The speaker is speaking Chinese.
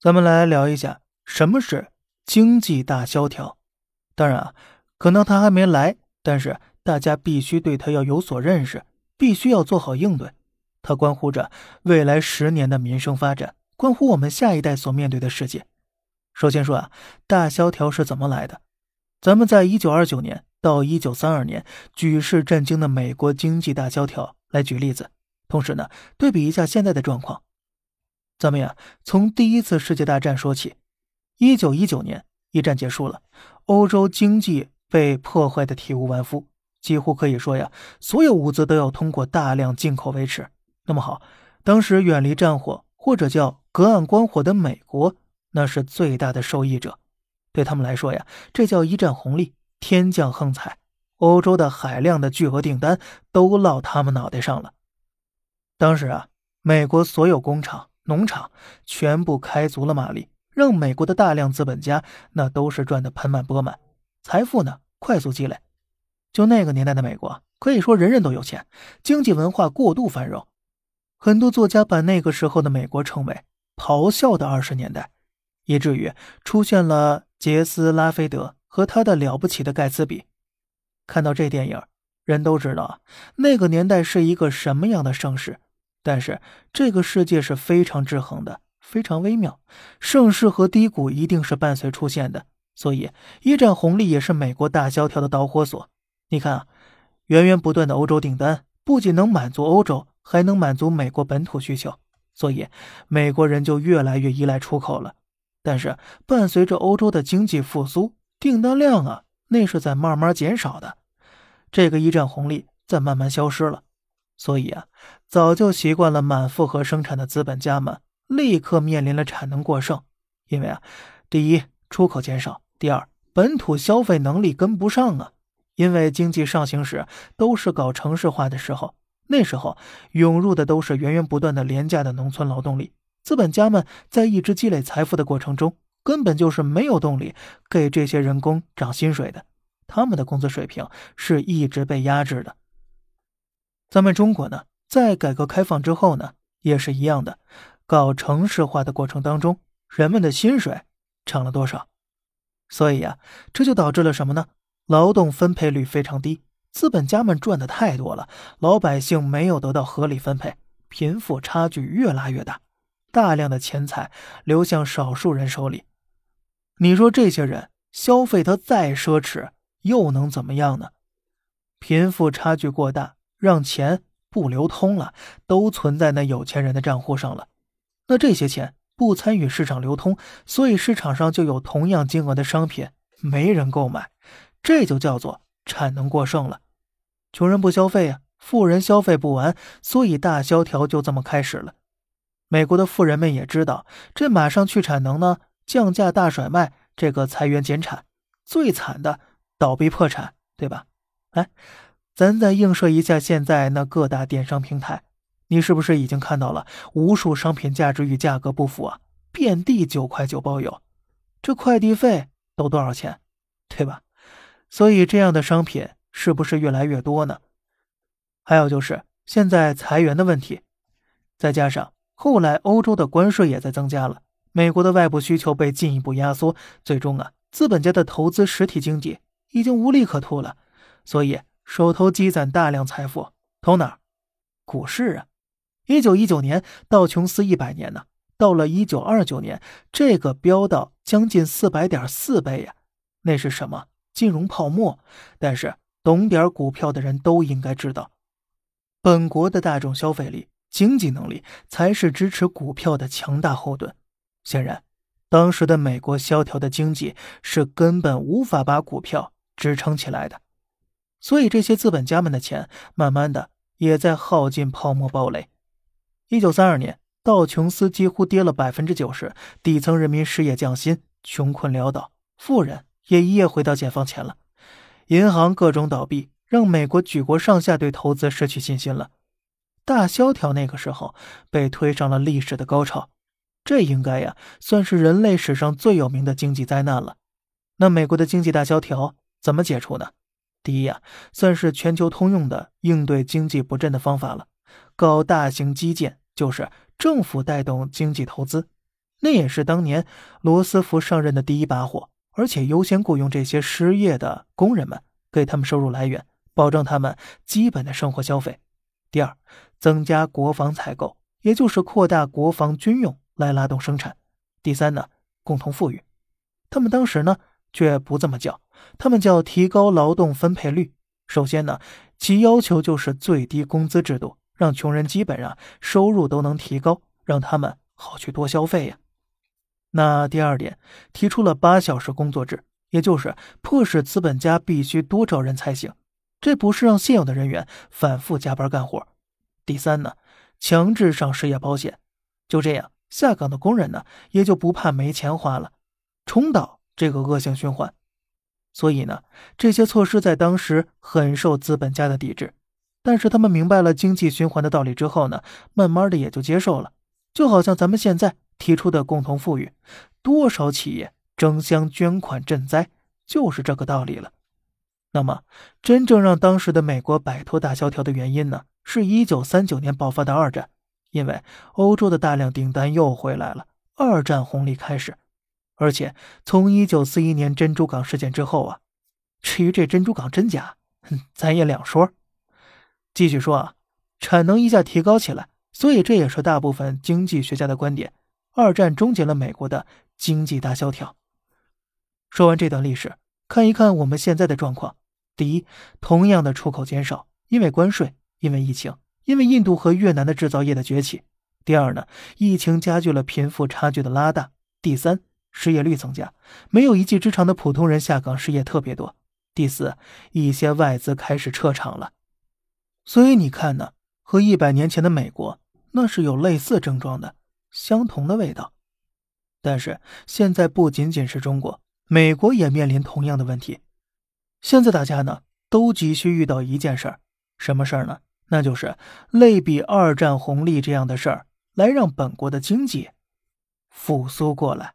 咱们来聊一下什么是经济大萧条。当然啊，可能他还没来，但是大家必须对他要有所认识，必须要做好应对。它关乎着未来十年的民生发展，关乎我们下一代所面对的世界。首先说啊，大萧条是怎么来的？咱们在一九二九年到一九三二年举世震惊的美国经济大萧条来举例子，同时呢，对比一下现在的状况。咱们呀，从第一次世界大战说起。一九一九年，一战结束了，欧洲经济被破坏的体无完肤，几乎可以说呀，所有物资都要通过大量进口维持。那么好，当时远离战火或者叫隔岸观火的美国，那是最大的受益者。对他们来说呀，这叫一战红利，天降横财，欧洲的海量的巨额订单都落他们脑袋上了。当时啊，美国所有工厂。农场全部开足了马力，让美国的大量资本家那都是赚得盆满钵满，财富呢快速积累。就那个年代的美国，可以说人人都有钱，经济文化过度繁荣。很多作家把那个时候的美国称为“咆哮的二十年代”，以至于出现了杰斯·拉菲德和他的了不起的盖茨比。看到这电影，人都知道那个年代是一个什么样的盛世。但是这个世界是非常制衡的，非常微妙，盛世和低谷一定是伴随出现的。所以一战红利也是美国大萧条的导火索。你看啊，源源不断的欧洲订单不仅能满足欧洲，还能满足美国本土需求，所以美国人就越来越依赖出口了。但是伴随着欧洲的经济复苏，订单量啊，那是在慢慢减少的，这个一战红利在慢慢消失了。所以啊，早就习惯了满负荷生产的资本家们，立刻面临了产能过剩。因为啊，第一，出口减少；第二，本土消费能力跟不上啊。因为经济上行时都是搞城市化的时候，那时候涌入的都是源源不断的廉价的农村劳动力，资本家们在一直积累财富的过程中，根本就是没有动力给这些人工涨薪水的，他们的工资水平是一直被压制的。咱们中国呢，在改革开放之后呢，也是一样的，搞城市化的过程当中，人们的薪水涨了多少？所以呀，这就导致了什么呢？劳动分配率非常低，资本家们赚的太多了，老百姓没有得到合理分配，贫富差距越拉越大，大量的钱财流向少数人手里。你说这些人消费他再奢侈，又能怎么样呢？贫富差距过大。让钱不流通了，都存在那有钱人的账户上了。那这些钱不参与市场流通，所以市场上就有同样金额的商品没人购买，这就叫做产能过剩了。穷人不消费呀，富人消费不完，所以大萧条就这么开始了。美国的富人们也知道，这马上去产能呢，降价大甩卖，这个裁员减产，最惨的倒闭破产，对吧？哎。咱再映射一下现在那各大电商平台，你是不是已经看到了无数商品价值与价格不符啊？遍地九块九包邮，这快递费都多少钱，对吧？所以这样的商品是不是越来越多呢？还有就是现在裁员的问题，再加上后来欧洲的关税也在增加了，美国的外部需求被进一步压缩，最终啊，资本家的投资实体经济已经无利可图了，所以。手头积攒大量财富，投哪儿？股市啊！一九一九年道琼斯一百年呢，到了一九二九年，这个飙到将近四百点四倍呀！那是什么？金融泡沫。但是懂点股票的人都应该知道，本国的大众消费力、经济能力才是支持股票的强大后盾。显然，当时的美国萧条的经济是根本无法把股票支撑起来的。所以，这些资本家们的钱，慢慢的也在耗尽，泡沫暴雷。一九三二年，道琼斯几乎跌了百分之九十，底层人民失业降薪，穷困潦倒，富人也一夜回到解放前了。银行各种倒闭，让美国举国上下对投资失去信心了。大萧条那个时候被推上了历史的高潮，这应该呀算是人类史上最有名的经济灾难了。那美国的经济大萧条怎么解除呢？第一呀，算是全球通用的应对经济不振的方法了，搞大型基建，就是政府带动经济投资。那也是当年罗斯福上任的第一把火，而且优先雇佣这些失业的工人们，给他们收入来源，保证他们基本的生活消费。第二，增加国防采购，也就是扩大国防军用来拉动生产。第三呢，共同富裕。他们当时呢却不这么叫，他们叫提高劳动分配率。首先呢，其要求就是最低工资制度，让穷人基本上收入都能提高，让他们好去多消费呀。那第二点，提出了八小时工作制，也就是迫使资本家必须多招人才行。这不是让现有的人员反复加班干活。第三呢，强制上失业保险，就这样下岗的工人呢也就不怕没钱花了，冲倒这个恶性循环。所以呢，这些措施在当时很受资本家的抵制，但是他们明白了经济循环的道理之后呢，慢慢的也就接受了。就好像咱们现在提出的共同富裕，多少企业争相捐款赈灾，就是这个道理了。那么，真正让当时的美国摆脱大萧条的原因呢？是一九三九年爆发的二战，因为欧洲的大量订单又回来了，二战红利开始。而且从一九四一年珍珠港事件之后啊，至于这珍珠港真假，咱也两说。继续说啊，产能一下提高起来，所以这也是大部分经济学家的观点：二战终结了美国的经济大萧条。说完这段历史，看一看我们现在的状况。第一，同样的出口减少，因为关税，因为疫情，因为印度和越南的制造业的崛起。第二呢，疫情加剧了贫富差距的拉大。第三，失业率增加，没有一技之长的普通人下岗失业特别多。第四，一些外资开始撤场了。所以你看呢，和一百年前的美国那是有类似症状的，相同的味道。但是现在不仅仅是中国，美国也面临同样的问题。现在大家呢都急需遇到一件事儿，什么事儿呢？那就是类比二战红利这样的事儿，来让本国的经济复苏过来。